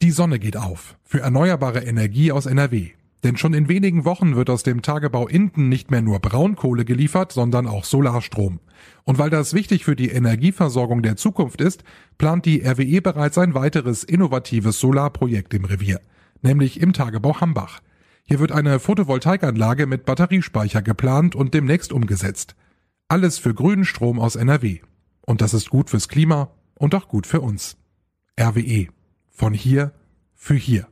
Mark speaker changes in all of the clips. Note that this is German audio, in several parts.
Speaker 1: Die Sonne geht auf für erneuerbare Energie aus NRW. Denn schon in wenigen Wochen wird aus dem Tagebau Inden nicht mehr nur Braunkohle geliefert, sondern auch Solarstrom. Und weil das wichtig für die Energieversorgung der Zukunft ist, plant die RWE bereits ein weiteres innovatives Solarprojekt im Revier, nämlich im Tagebau Hambach. Hier wird eine Photovoltaikanlage mit Batteriespeicher geplant und demnächst umgesetzt. Alles für grünen Strom aus NRW. Und das ist gut fürs Klima und auch gut für uns. RWE. Von hier für hier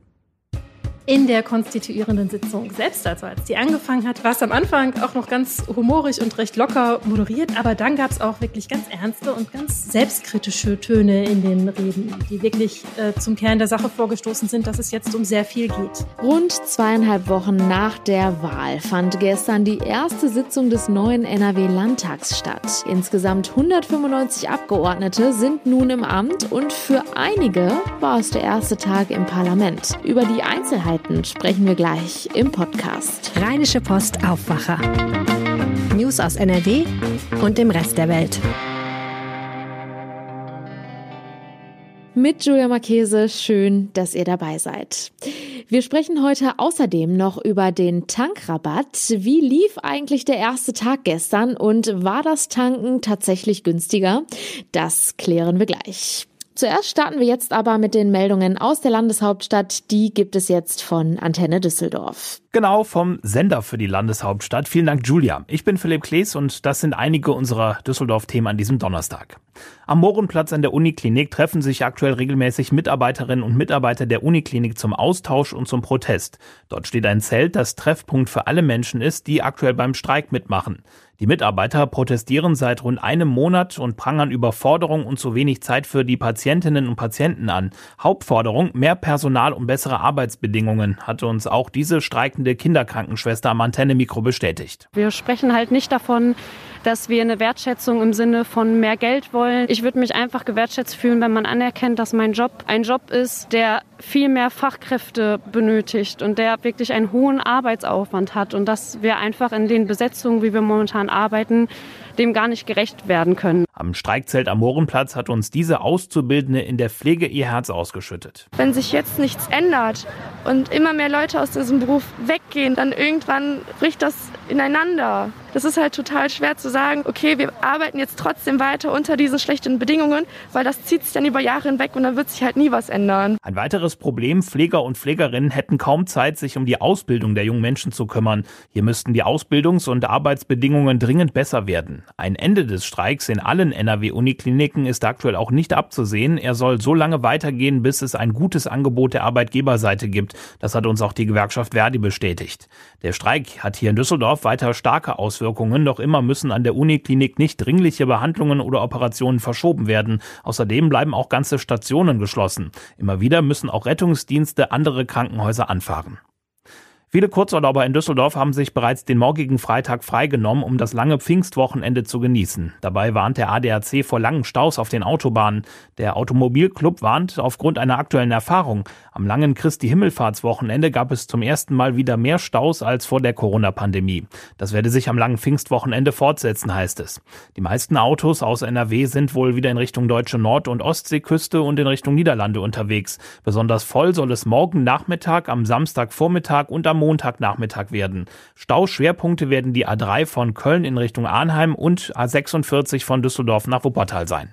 Speaker 2: in der konstituierenden Sitzung selbst, also als die angefangen hat, war es am Anfang auch noch ganz humorig und recht locker moderiert, aber dann gab es auch wirklich ganz ernste und ganz selbstkritische Töne in den Reden, die wirklich äh, zum Kern der Sache vorgestoßen sind, dass es jetzt um sehr viel geht.
Speaker 3: Rund zweieinhalb Wochen nach der Wahl fand gestern die erste Sitzung des neuen NRW-Landtags statt. Insgesamt 195 Abgeordnete sind nun im Amt und für einige war es der erste Tag im Parlament. Über die Einzelheiten Neuigkeiten sprechen wir gleich im Podcast.
Speaker 4: Rheinische Post Aufwacher. News aus NRW und dem Rest der Welt.
Speaker 3: Mit Julia Marchese, schön, dass ihr dabei seid. Wir sprechen heute außerdem noch über den Tankrabatt. Wie lief eigentlich der erste Tag gestern und war das Tanken tatsächlich günstiger? Das klären wir gleich. Zuerst starten wir jetzt aber mit den Meldungen aus der Landeshauptstadt. Die gibt es jetzt von Antenne Düsseldorf.
Speaker 5: Genau, vom Sender für die Landeshauptstadt. Vielen Dank, Julia. Ich bin Philipp Klees und das sind einige unserer Düsseldorf-Themen an diesem Donnerstag. Am Mohrenplatz an der Uniklinik treffen sich aktuell regelmäßig Mitarbeiterinnen und Mitarbeiter der Uniklinik zum Austausch und zum Protest. Dort steht ein Zelt, das Treffpunkt für alle Menschen ist, die aktuell beim Streik mitmachen. Die Mitarbeiter protestieren seit rund einem Monat und prangern Überforderung und zu wenig Zeit für die Patientinnen und Patienten an. Hauptforderung mehr Personal und bessere Arbeitsbedingungen, hatte uns auch diese streikende Kinderkrankenschwester am Antenne-Mikro bestätigt.
Speaker 6: Wir sprechen halt nicht davon, dass wir eine Wertschätzung im Sinne von mehr Geld wollen. Würde mich einfach gewertschätzt fühlen, wenn man anerkennt, dass mein Job ein Job ist, der viel mehr Fachkräfte benötigt und der wirklich einen hohen Arbeitsaufwand hat und dass wir einfach in den Besetzungen, wie wir momentan arbeiten, dem gar nicht gerecht werden können.
Speaker 5: Am Streikzelt am Mohrenplatz hat uns diese Auszubildende in der Pflege ihr Herz ausgeschüttet.
Speaker 7: Wenn sich jetzt nichts ändert und immer mehr Leute aus diesem Beruf weggehen, dann irgendwann bricht das ineinander. Das ist halt total schwer zu sagen, okay, wir arbeiten jetzt trotzdem weiter unter diesen schlechten Bedingungen, weil das zieht sich dann über Jahre hinweg und dann wird sich halt nie was ändern.
Speaker 5: Ein weiteres Problem, Pfleger und Pflegerinnen hätten kaum Zeit, sich um die Ausbildung der jungen Menschen zu kümmern. Hier müssten die Ausbildungs- und Arbeitsbedingungen dringend besser werden. Ein Ende des Streiks in allen NRW-Unikliniken ist aktuell auch nicht abzusehen. Er soll so lange weitergehen, bis es ein gutes Angebot der Arbeitgeberseite gibt. Das hat uns auch die Gewerkschaft Verdi bestätigt. Der Streik hat hier in Düsseldorf weiter starke Auswirkungen, doch immer müssen an der Uniklinik nicht dringliche Behandlungen oder Operationen verschoben werden. Außerdem bleiben auch ganze Stationen geschlossen. Immer wieder müssen auch Rettungsdienste andere Krankenhäuser anfahren. Viele Kurzurlauber in Düsseldorf haben sich bereits den morgigen Freitag freigenommen, um das lange Pfingstwochenende zu genießen. Dabei warnt der ADAC vor langen Staus auf den Autobahnen. Der Automobilclub warnt aufgrund einer aktuellen Erfahrung. Am langen Christi Himmelfahrtswochenende gab es zum ersten Mal wieder mehr Staus als vor der Corona-Pandemie. Das werde sich am langen Pfingstwochenende fortsetzen, heißt es. Die meisten Autos aus NRW sind wohl wieder in Richtung deutsche Nord- und Ostseeküste und in Richtung Niederlande unterwegs. Besonders voll soll es morgen Nachmittag, am Samstagvormittag und am Montagnachmittag werden. Stauschwerpunkte werden die A3 von Köln in Richtung Arnheim und A46 von Düsseldorf nach Wuppertal sein.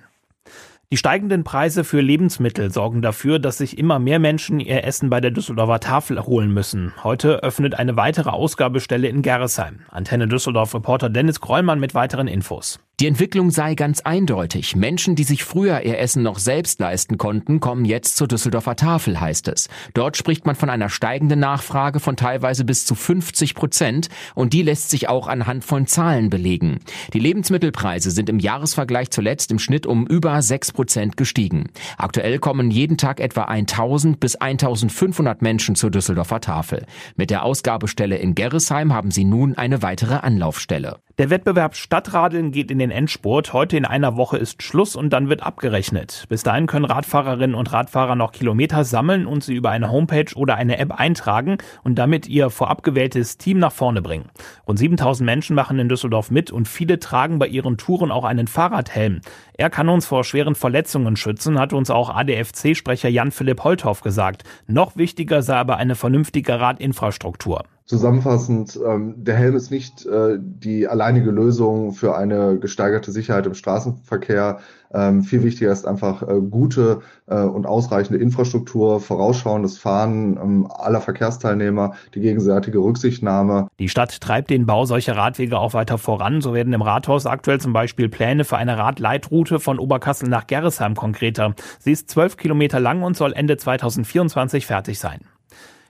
Speaker 5: Die steigenden Preise für Lebensmittel sorgen dafür, dass sich immer mehr Menschen ihr Essen bei der Düsseldorfer Tafel holen müssen. Heute öffnet eine weitere Ausgabestelle in Gerresheim. Antenne Düsseldorf Reporter Dennis Krollmann mit weiteren Infos.
Speaker 8: Die Entwicklung sei ganz eindeutig. Menschen, die sich früher ihr Essen noch selbst leisten konnten, kommen jetzt zur Düsseldorfer Tafel, heißt es. Dort spricht man von einer steigenden Nachfrage von teilweise bis zu 50 Prozent und die lässt sich auch anhand von Zahlen belegen. Die Lebensmittelpreise sind im Jahresvergleich zuletzt im Schnitt um über 6 Prozent gestiegen. Aktuell kommen jeden Tag etwa 1000 bis 1500 Menschen zur Düsseldorfer Tafel. Mit der Ausgabestelle in Gerresheim haben sie nun eine weitere Anlaufstelle.
Speaker 5: Der Wettbewerb Stadtradeln geht in den Endspurt. Heute in einer Woche ist Schluss und dann wird abgerechnet. Bis dahin können Radfahrerinnen und Radfahrer noch Kilometer sammeln und sie über eine Homepage oder eine App eintragen und damit ihr vorab gewähltes Team nach vorne bringen. Rund 7000 Menschen machen in Düsseldorf mit und viele tragen bei ihren Touren auch einen Fahrradhelm. Er kann uns vor schweren Verletzungen schützen, hat uns auch ADFC-Sprecher Jan-Philipp Holthoff gesagt. Noch wichtiger sei aber eine vernünftige Radinfrastruktur.
Speaker 9: Zusammenfassend, ähm, der Helm ist nicht äh, die alleinige Lösung für eine gesteigerte Sicherheit im Straßenverkehr. Ähm, viel wichtiger ist einfach äh, gute äh, und ausreichende Infrastruktur, vorausschauendes Fahren ähm, aller Verkehrsteilnehmer, die gegenseitige Rücksichtnahme.
Speaker 5: Die Stadt treibt den Bau solcher Radwege auch weiter voran. So werden im Rathaus aktuell zum Beispiel Pläne für eine Radleitroute von Oberkassel nach Gerresheim konkreter. Sie ist zwölf Kilometer lang und soll Ende 2024 fertig sein.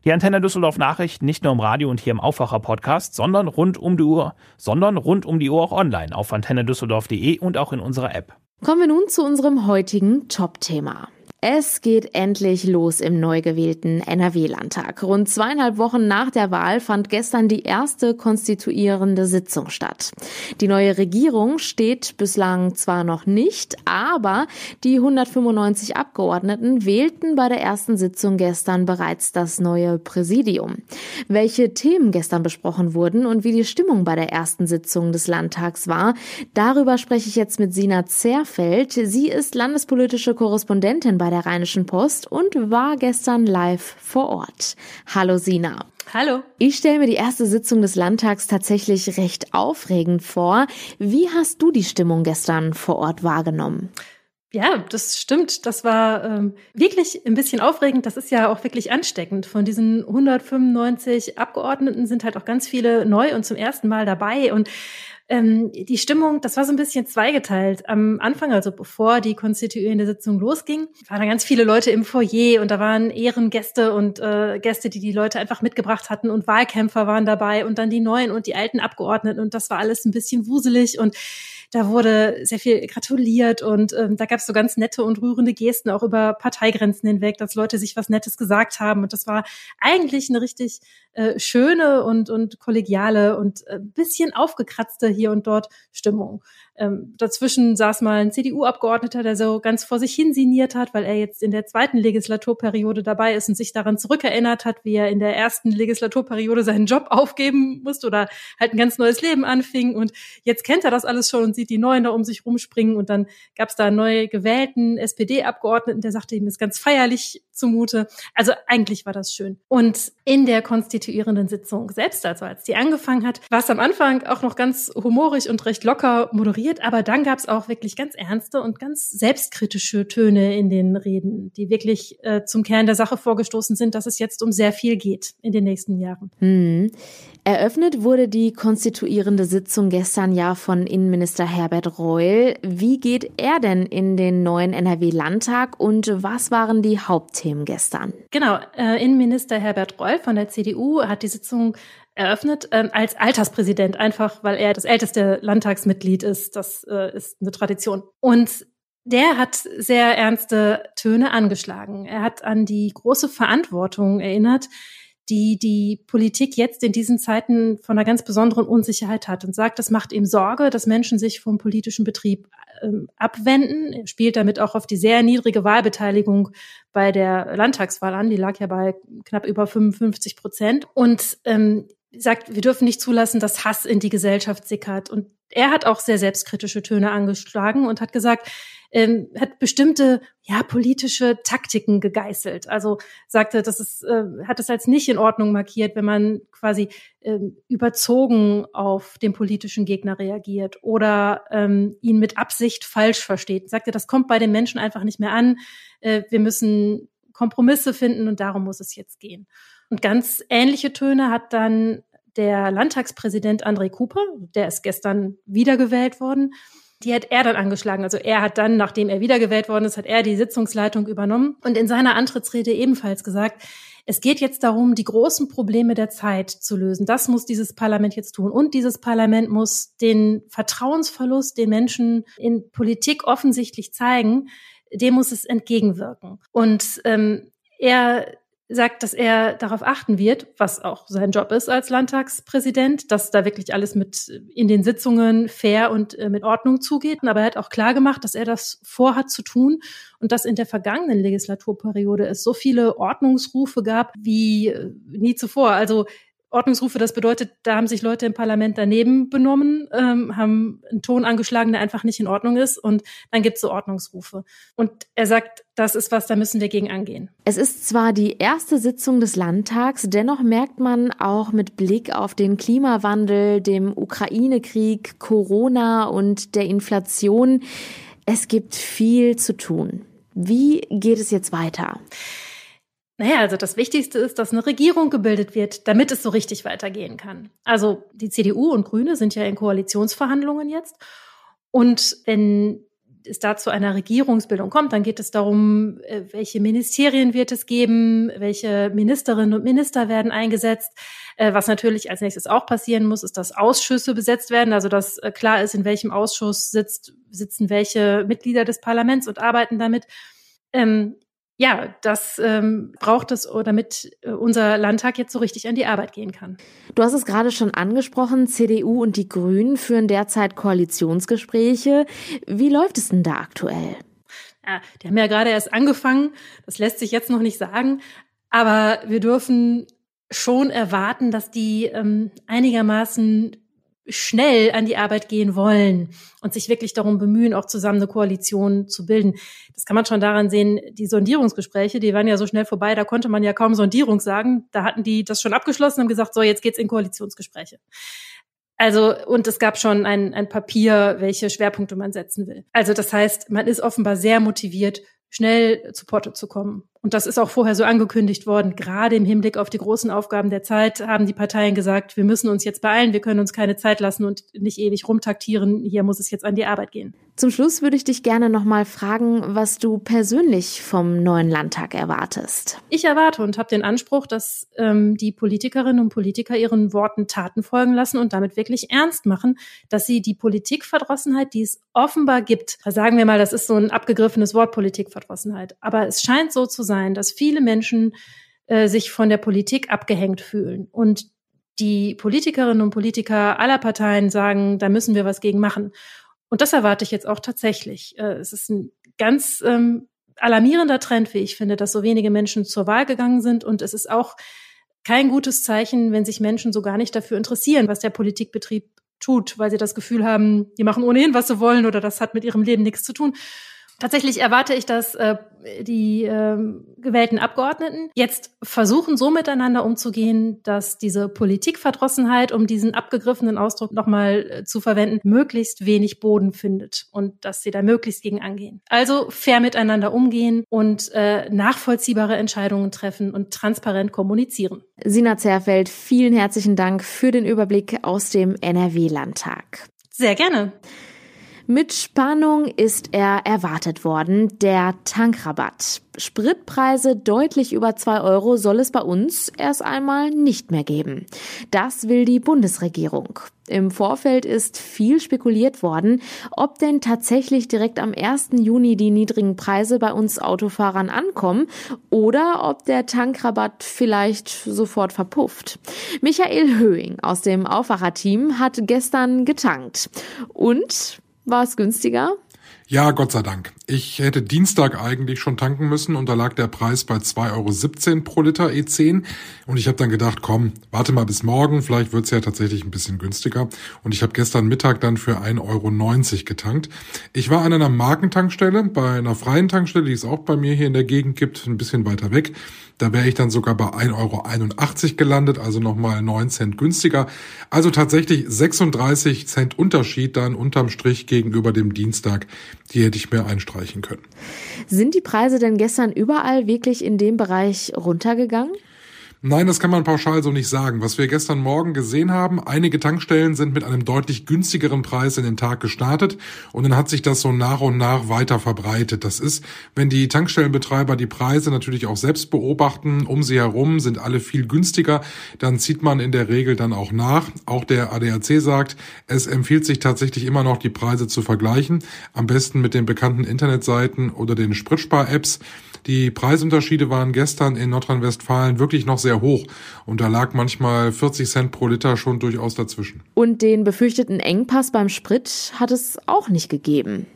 Speaker 5: Die Antenne Düsseldorf Nachrichten nicht nur im Radio und hier im Aufwacher Podcast, sondern rund um die Uhr, sondern rund um die Uhr auch online auf antennedüsseldorf.de und auch in unserer App.
Speaker 3: Kommen wir nun zu unserem heutigen Top-Thema. Es geht endlich los im neu gewählten NRW-Landtag. Rund zweieinhalb Wochen nach der Wahl fand gestern die erste konstituierende Sitzung statt. Die neue Regierung steht bislang zwar noch nicht, aber die 195 Abgeordneten wählten bei der ersten Sitzung gestern bereits das neue Präsidium. Welche Themen gestern besprochen wurden und wie die Stimmung bei der ersten Sitzung des Landtags war, darüber spreche ich jetzt mit Sina Zerfeld. Sie ist landespolitische Korrespondentin bei der Rheinischen Post und war gestern live vor Ort. Hallo Sina.
Speaker 2: Hallo.
Speaker 3: Ich stelle mir die erste Sitzung des Landtags tatsächlich recht aufregend vor. Wie hast du die Stimmung gestern vor Ort wahrgenommen?
Speaker 2: Ja, das stimmt. Das war ähm, wirklich ein bisschen aufregend. Das ist ja auch wirklich ansteckend. Von diesen 195 Abgeordneten sind halt auch ganz viele neu und zum ersten Mal dabei. Und ähm, die Stimmung, das war so ein bisschen zweigeteilt. Am Anfang, also bevor die konstituierende Sitzung losging, waren da ganz viele Leute im Foyer und da waren Ehrengäste und äh, Gäste, die die Leute einfach mitgebracht hatten und Wahlkämpfer waren dabei und dann die neuen und die alten Abgeordneten und das war alles ein bisschen wuselig und da wurde sehr viel gratuliert und ähm, da gab es so ganz nette und rührende Gesten auch über Parteigrenzen hinweg, dass Leute sich was Nettes gesagt haben. Und das war eigentlich eine richtig äh, schöne und, und kollegiale und äh, bisschen aufgekratzte hier und dort Stimmung. Ähm, dazwischen saß mal ein CDU-Abgeordneter, der so ganz vor sich hin siniert hat, weil er jetzt in der zweiten Legislaturperiode dabei ist und sich daran zurückerinnert hat, wie er in der ersten Legislaturperiode seinen Job aufgeben musste oder halt ein ganz neues Leben anfing. Und jetzt kennt er das alles schon und sieht die Neuen da um sich rumspringen. Und dann gab es da einen neu gewählten SPD-Abgeordneten, der sagte, ihm ist ganz feierlich zumute. Also eigentlich war das schön. Und in der konstituierenden Sitzung selbst, also als die angefangen hat, war es am Anfang auch noch ganz humorig und recht locker moderiert moderiert, aber dann gab es auch wirklich ganz ernste und ganz selbstkritische Töne in den Reden, die wirklich äh, zum Kern der Sache vorgestoßen sind, dass es jetzt um sehr viel geht in den nächsten Jahren.
Speaker 3: Hm. Eröffnet wurde die konstituierende Sitzung gestern ja von Innenminister Herbert Reul. Wie geht er denn in den neuen NRW-Landtag und was waren die Hauptthemen gestern?
Speaker 2: Genau, äh, Innenminister Herbert Reul von der CDU hat die Sitzung eröffnet ähm, als Alterspräsident, einfach weil er das älteste Landtagsmitglied ist. Das äh, ist eine Tradition. Und der hat sehr ernste Töne angeschlagen. Er hat an die große Verantwortung erinnert, die die Politik jetzt in diesen Zeiten von einer ganz besonderen Unsicherheit hat und sagt, das macht ihm Sorge, dass Menschen sich vom politischen Betrieb ähm, abwenden. Er spielt damit auch auf die sehr niedrige Wahlbeteiligung bei der Landtagswahl an. Die lag ja bei knapp über 55 Prozent. Und ähm, sagt, wir dürfen nicht zulassen, dass Hass in die Gesellschaft sickert. Und er hat auch sehr selbstkritische Töne angeschlagen und hat gesagt, ähm, hat bestimmte ja politische Taktiken gegeißelt. Also sagte, das ist, äh, hat es als nicht in Ordnung markiert, wenn man quasi ähm, überzogen auf den politischen Gegner reagiert oder ähm, ihn mit Absicht falsch versteht. Sagte, das kommt bei den Menschen einfach nicht mehr an. Äh, wir müssen Kompromisse finden und darum muss es jetzt gehen. Und ganz ähnliche Töne hat dann der Landtagspräsident André Cooper, der ist gestern wiedergewählt worden, die hat er dann angeschlagen. Also er hat dann, nachdem er wiedergewählt worden ist, hat er die Sitzungsleitung übernommen und in seiner Antrittsrede ebenfalls gesagt, es geht jetzt darum, die großen Probleme der Zeit zu lösen. Das muss dieses Parlament jetzt tun. Und dieses Parlament muss den Vertrauensverlust, den Menschen in Politik offensichtlich zeigen, dem muss es entgegenwirken. Und ähm, er sagt, dass er darauf achten wird, was auch sein Job ist als Landtagspräsident, dass da wirklich alles mit in den Sitzungen fair und äh, mit Ordnung zugeht. Aber er hat auch klar gemacht, dass er das vorhat zu tun und dass in der vergangenen Legislaturperiode es so viele Ordnungsrufe gab wie äh, nie zuvor. Also Ordnungsrufe, das bedeutet, da haben sich Leute im Parlament daneben benommen, ähm, haben einen Ton angeschlagen, der einfach nicht in Ordnung ist und dann gibt es so Ordnungsrufe. Und er sagt, das ist was, da müssen wir gegen angehen.
Speaker 3: Es ist zwar die erste Sitzung des Landtags, dennoch merkt man auch mit Blick auf den Klimawandel, dem Ukraine-Krieg, Corona und der Inflation, es gibt viel zu tun. Wie geht es jetzt weiter?
Speaker 2: Naja, also das Wichtigste ist, dass eine Regierung gebildet wird, damit es so richtig weitergehen kann. Also die CDU und Grüne sind ja in Koalitionsverhandlungen jetzt. Und wenn es da zu einer Regierungsbildung kommt, dann geht es darum, äh, welche Ministerien wird es geben, welche Ministerinnen und Minister werden eingesetzt. Äh, was natürlich als nächstes auch passieren muss, ist, dass Ausschüsse besetzt werden, also dass äh, klar ist, in welchem Ausschuss sitzt, sitzen welche Mitglieder des Parlaments und arbeiten damit. Ja, das ähm, braucht es, damit äh, unser Landtag jetzt so richtig an die Arbeit gehen kann.
Speaker 3: Du hast es gerade schon angesprochen, CDU und die Grünen führen derzeit Koalitionsgespräche. Wie läuft es denn da aktuell?
Speaker 2: Ja, die haben ja gerade erst angefangen, das lässt sich jetzt noch nicht sagen, aber wir dürfen schon erwarten, dass die ähm, einigermaßen schnell an die Arbeit gehen wollen und sich wirklich darum bemühen, auch zusammen eine Koalition zu bilden. Das kann man schon daran sehen, die Sondierungsgespräche, die waren ja so schnell vorbei, da konnte man ja kaum Sondierung sagen. Da hatten die das schon abgeschlossen und gesagt, so, jetzt geht's in Koalitionsgespräche. Also, und es gab schon ein, ein Papier, welche Schwerpunkte man setzen will. Also, das heißt, man ist offenbar sehr motiviert, schnell zu Porto zu kommen. Und das ist auch vorher so angekündigt worden. Gerade im Hinblick auf die großen Aufgaben der Zeit haben die Parteien gesagt, wir müssen uns jetzt beeilen, wir können uns keine Zeit lassen und nicht ewig rumtaktieren. Hier muss es jetzt an die Arbeit gehen.
Speaker 3: Zum Schluss würde ich dich gerne nochmal fragen, was du persönlich vom neuen Landtag erwartest.
Speaker 2: Ich erwarte und habe den Anspruch, dass ähm, die Politikerinnen und Politiker ihren Worten Taten folgen lassen und damit wirklich ernst machen, dass sie die Politikverdrossenheit, die es offenbar gibt, sagen wir mal, das ist so ein abgegriffenes Wort Politikverdrossenheit, aber es scheint so zu sein, sein, dass viele Menschen äh, sich von der Politik abgehängt fühlen und die Politikerinnen und Politiker aller Parteien sagen, da müssen wir was gegen machen. Und das erwarte ich jetzt auch tatsächlich. Äh, es ist ein ganz ähm, alarmierender Trend, wie ich finde, dass so wenige Menschen zur Wahl gegangen sind. Und es ist auch kein gutes Zeichen, wenn sich Menschen so gar nicht dafür interessieren, was der Politikbetrieb tut, weil sie das Gefühl haben, die machen ohnehin, was sie wollen oder das hat mit ihrem Leben nichts zu tun. Tatsächlich erwarte ich, dass äh, die äh, gewählten Abgeordneten jetzt versuchen, so miteinander umzugehen, dass diese Politikverdrossenheit, um diesen abgegriffenen Ausdruck nochmal äh, zu verwenden, möglichst wenig Boden findet und dass sie da möglichst gegen angehen. Also fair miteinander umgehen und äh, nachvollziehbare Entscheidungen treffen und transparent kommunizieren.
Speaker 3: Sina Zerfeld, vielen herzlichen Dank für den Überblick aus dem NRW-Landtag.
Speaker 2: Sehr gerne.
Speaker 3: Mit Spannung ist er erwartet worden, der Tankrabatt. Spritpreise deutlich über zwei Euro soll es bei uns erst einmal nicht mehr geben. Das will die Bundesregierung. Im Vorfeld ist viel spekuliert worden, ob denn tatsächlich direkt am 1. Juni die niedrigen Preise bei uns Autofahrern ankommen oder ob der Tankrabatt vielleicht sofort verpufft. Michael Höhing aus dem Aufwacherteam hat gestern getankt. Und war es günstiger?
Speaker 1: Ja, Gott sei Dank. Ich hätte Dienstag eigentlich schon tanken müssen und da lag der Preis bei 2,17 Euro pro Liter E10 und ich habe dann gedacht, komm, warte mal bis morgen, vielleicht wird's ja tatsächlich ein bisschen günstiger und ich habe gestern Mittag dann für 1,90 Euro getankt. Ich war an einer Markentankstelle, bei einer freien Tankstelle, die es auch bei mir hier in der Gegend gibt, ein bisschen weiter weg da wäre ich dann sogar bei 1,81 Euro gelandet, also nochmal 9 Cent günstiger. Also tatsächlich 36 Cent Unterschied dann unterm Strich gegenüber dem Dienstag. Die hätte ich mir einstreichen können.
Speaker 3: Sind die Preise denn gestern überall wirklich in dem Bereich runtergegangen?
Speaker 1: Nein, das kann man pauschal so nicht sagen. Was wir gestern Morgen gesehen haben, einige Tankstellen sind mit einem deutlich günstigeren Preis in den Tag gestartet und dann hat sich das so nach und nach weiter verbreitet. Das ist, wenn die Tankstellenbetreiber die Preise natürlich auch selbst beobachten, um sie herum sind alle viel günstiger, dann zieht man in der Regel dann auch nach. Auch der ADAC sagt, es empfiehlt sich tatsächlich immer noch die Preise zu vergleichen, am besten mit den bekannten Internetseiten oder den Spritspar-Apps. Die Preisunterschiede waren gestern in Nordrhein-Westfalen wirklich noch sehr hoch und da lag manchmal 40 Cent pro Liter schon durchaus dazwischen.
Speaker 3: Und den befürchteten Engpass beim Sprit hat es auch nicht gegeben.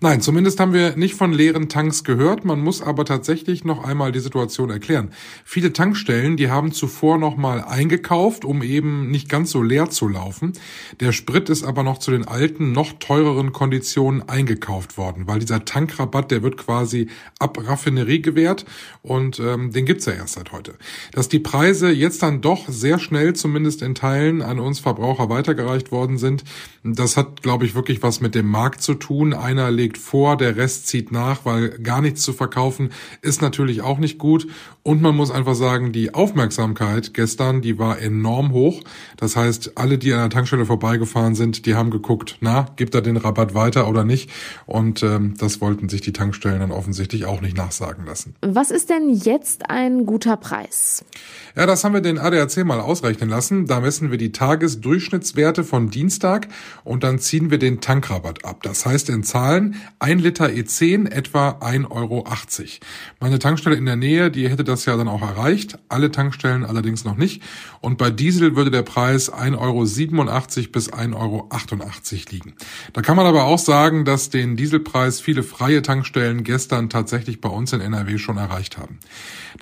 Speaker 1: Nein, zumindest haben wir nicht von leeren Tanks gehört. Man muss aber tatsächlich noch einmal die Situation erklären. Viele Tankstellen, die haben zuvor noch mal eingekauft, um eben nicht ganz so leer zu laufen. Der Sprit ist aber noch zu den alten, noch teureren Konditionen eingekauft worden, weil dieser Tankrabatt, der wird quasi ab Raffinerie gewährt und ähm, den gibt's ja erst seit heute. Dass die Preise jetzt dann doch sehr schnell, zumindest in Teilen, an uns Verbraucher weitergereicht worden sind, das hat, glaube ich, wirklich was mit dem Markt zu tun einer legt vor, der Rest zieht nach, weil gar nichts zu verkaufen ist natürlich auch nicht gut. Und man muss einfach sagen, die Aufmerksamkeit gestern, die war enorm hoch. Das heißt, alle, die an der Tankstelle vorbeigefahren sind, die haben geguckt, na, gibt er den Rabatt weiter oder nicht? Und ähm, das wollten sich die Tankstellen dann offensichtlich auch nicht nachsagen lassen.
Speaker 3: Was ist denn jetzt ein guter Preis?
Speaker 1: Ja, das haben wir den ADAC mal ausrechnen lassen. Da messen wir die Tagesdurchschnittswerte von Dienstag und dann ziehen wir den Tankrabatt ab. Das heißt in Zahlen 1 Liter E10 etwa 1,80 Euro. Meine Tankstelle in der Nähe, die hätte das ja dann auch erreicht, alle Tankstellen allerdings noch nicht. Und bei Diesel würde der Preis 1,87 Euro bis 1,88 Euro liegen. Da kann man aber auch sagen, dass den Dieselpreis viele freie Tankstellen gestern tatsächlich bei uns in NRW schon erreicht haben.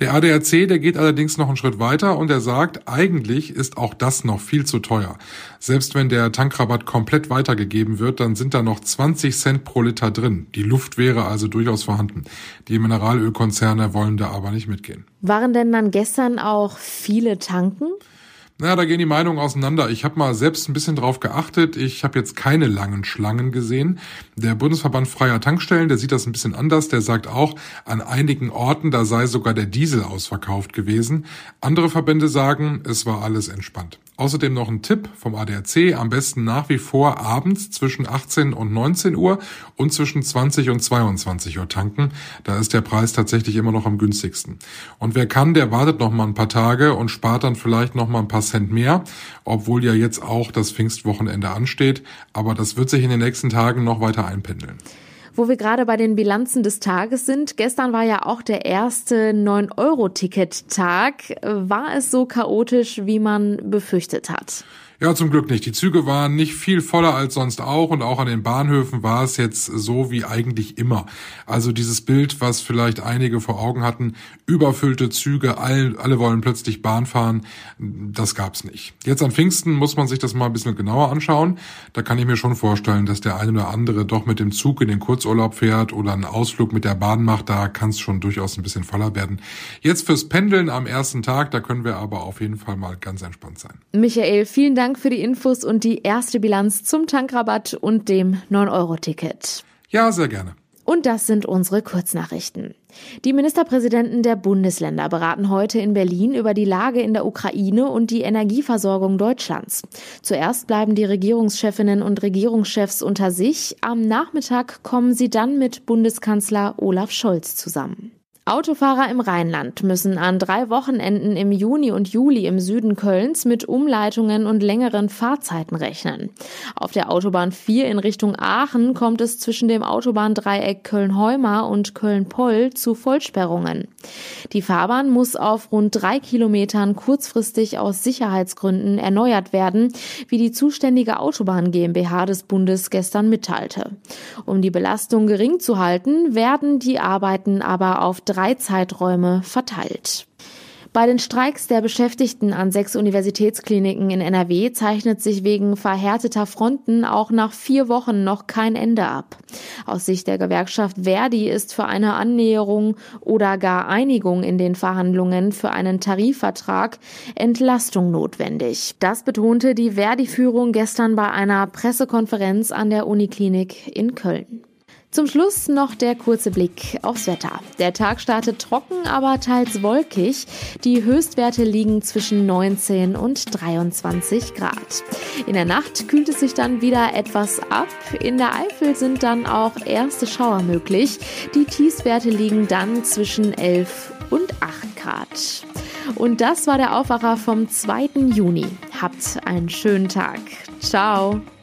Speaker 1: Der ADAC, der geht allerdings noch einen Schritt weiter und er sagt, eigentlich ist auch das noch viel zu teuer. Selbst wenn der Tankrabatt komplett weitergegeben wird, dann sind da noch 20 Cent pro Liter drin. Die Luft wäre also durchaus vorhanden. Die Mineralölkonzerne wollen da aber nicht mitgehen.
Speaker 3: Waren denn dann gestern auch viele tanken?
Speaker 1: Na, da gehen die Meinungen auseinander. Ich habe mal selbst ein bisschen drauf geachtet. Ich habe jetzt keine langen Schlangen gesehen. Der Bundesverband freier Tankstellen, der sieht das ein bisschen anders. Der sagt auch, an einigen Orten, da sei sogar der Diesel ausverkauft gewesen. Andere Verbände sagen, es war alles entspannt. Außerdem noch ein Tipp vom ADAC, am besten nach wie vor abends zwischen 18 und 19 Uhr und zwischen 20 und 22 Uhr tanken. Da ist der Preis tatsächlich immer noch am günstigsten. Und wer kann, der wartet noch mal ein paar Tage und spart dann vielleicht noch mal ein paar Cent mehr, obwohl ja jetzt auch das Pfingstwochenende ansteht. Aber das wird sich in den nächsten Tagen noch weiter einpendeln.
Speaker 3: Wo wir gerade bei den Bilanzen des Tages sind. Gestern war ja auch der erste 9-Euro-Ticket-Tag. War es so chaotisch, wie man befürchtet hat?
Speaker 1: Ja, zum Glück nicht. Die Züge waren nicht viel voller als sonst auch und auch an den Bahnhöfen war es jetzt so wie eigentlich immer. Also dieses Bild, was vielleicht einige vor Augen hatten, überfüllte Züge, alle, alle wollen plötzlich Bahn fahren, das gab's nicht. Jetzt an Pfingsten muss man sich das mal ein bisschen genauer anschauen. Da kann ich mir schon vorstellen, dass der eine oder andere doch mit dem Zug in den Kurzurlaub fährt oder einen Ausflug mit der Bahn macht. Da kann es schon durchaus ein bisschen voller werden. Jetzt fürs Pendeln am ersten Tag, da können wir aber auf jeden Fall mal ganz entspannt sein.
Speaker 3: Michael, vielen Dank Dank für die Infos und die erste Bilanz zum Tankrabatt und dem 9-Euro-Ticket.
Speaker 1: Ja, sehr gerne.
Speaker 3: Und das sind unsere Kurznachrichten. Die Ministerpräsidenten der Bundesländer beraten heute in Berlin über die Lage in der Ukraine und die Energieversorgung Deutschlands. Zuerst bleiben die Regierungschefinnen und Regierungschefs unter sich. Am Nachmittag kommen sie dann mit Bundeskanzler Olaf Scholz zusammen. Autofahrer im Rheinland müssen an drei Wochenenden im Juni und Juli im Süden Kölns mit Umleitungen und längeren Fahrzeiten rechnen. Auf der Autobahn 4 in Richtung Aachen kommt es zwischen dem Autobahndreieck Köln-Heumar und Köln-Poll zu Vollsperrungen. Die Fahrbahn muss auf rund drei Kilometern kurzfristig aus Sicherheitsgründen erneuert werden, wie die zuständige Autobahn GmbH des Bundes gestern mitteilte. Um die Belastung gering zu halten, werden die Arbeiten aber auf drei Zeiträume verteilt. Bei den Streiks der Beschäftigten an sechs Universitätskliniken in NRW zeichnet sich wegen verhärteter Fronten auch nach vier Wochen noch kein Ende ab. Aus Sicht der Gewerkschaft Verdi ist für eine Annäherung oder gar Einigung in den Verhandlungen für einen Tarifvertrag Entlastung notwendig. Das betonte die Verdi-Führung gestern bei einer Pressekonferenz an der Uniklinik in Köln. Zum Schluss noch der kurze Blick aufs Wetter. Der Tag startet trocken, aber teils wolkig. Die Höchstwerte liegen zwischen 19 und 23 Grad. In der Nacht kühlt es sich dann wieder etwas ab. In der Eifel sind dann auch erste Schauer möglich. Die Tiefstwerte liegen dann zwischen 11 und 8 Grad. Und das war der Aufwacher vom 2. Juni. Habt einen schönen Tag. Ciao.